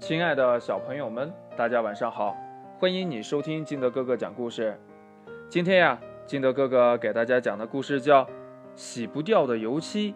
亲爱的小朋友们，大家晚上好！欢迎你收听金德哥哥讲故事。今天呀，金德哥哥给大家讲的故事叫《洗不掉的油漆》。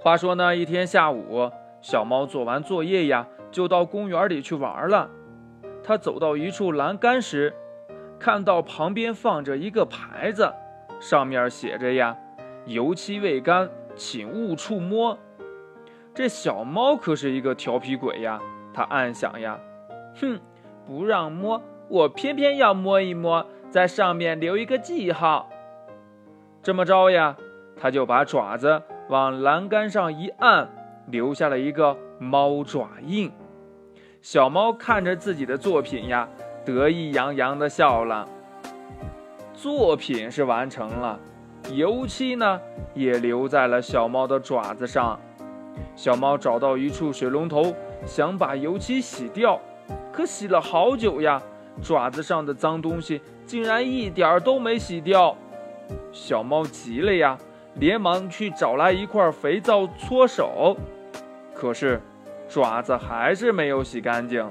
话说呢，一天下午，小猫做完作业呀，就到公园里去玩了。它走到一处栏杆时，看到旁边放着一个牌子，上面写着呀：“油漆未干，请勿触摸。”这小猫可是一个调皮鬼呀，它暗想呀：“哼，不让摸，我偏偏要摸一摸，在上面留一个记号。”这么着呀，它就把爪子往栏杆上一按，留下了一个猫爪印。小猫看着自己的作品呀，得意洋洋地笑了。作品是完成了，油漆呢也留在了小猫的爪子上。小猫找到一处水龙头，想把油漆洗掉，可洗了好久呀，爪子上的脏东西竟然一点儿都没洗掉。小猫急了呀，连忙去找来一块肥皂搓手，可是爪子还是没有洗干净。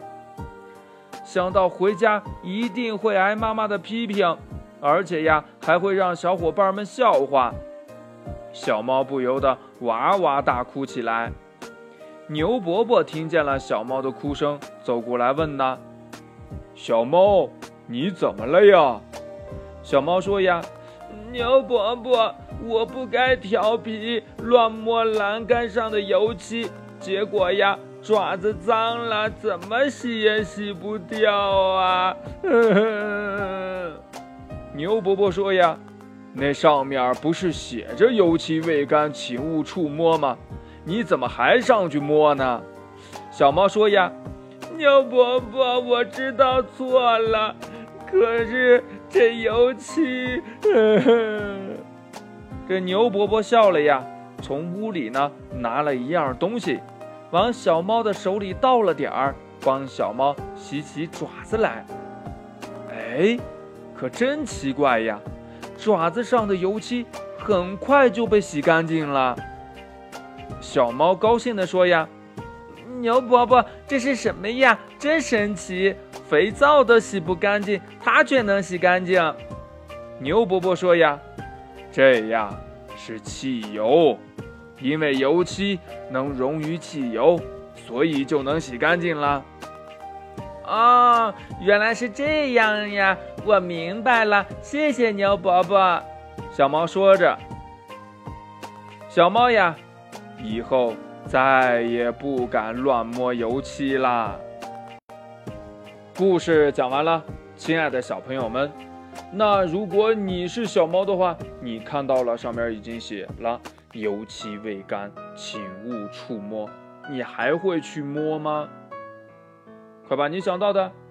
想到回家一定会挨妈妈的批评，而且呀还会让小伙伴们笑话。小猫不由得哇哇大哭起来。牛伯伯听见了小猫的哭声，走过来问呢：“小猫，你怎么了呀？”小猫说：“呀，牛伯伯，我不该调皮，乱摸栏杆上的油漆，结果呀，爪子脏了，怎么洗也洗不掉啊！” 牛伯伯说：“呀。”那上面不是写着“油漆未干，请勿触摸”吗？你怎么还上去摸呢？小猫说：“呀，牛伯伯，我知道错了，可是这油漆……”这牛伯伯笑了呀，从屋里呢拿了一样东西，往小猫的手里倒了点儿，帮小猫洗起爪子来。哎，可真奇怪呀！爪子上的油漆很快就被洗干净了。小猫高兴地说：“呀，牛伯伯，这是什么呀？真神奇！肥皂都洗不干净，它却能洗干净。”牛伯伯说：“呀，这呀是汽油，因为油漆能溶于汽油，所以就能洗干净了。”哦，原来是这样呀！我明白了，谢谢牛伯伯。小猫说着：“小猫呀，以后再也不敢乱摸油漆啦。”故事讲完了，亲爱的小朋友们，那如果你是小猫的话，你看到了上面已经写了“油漆未干，请勿触摸”，你还会去摸吗？快把你想到的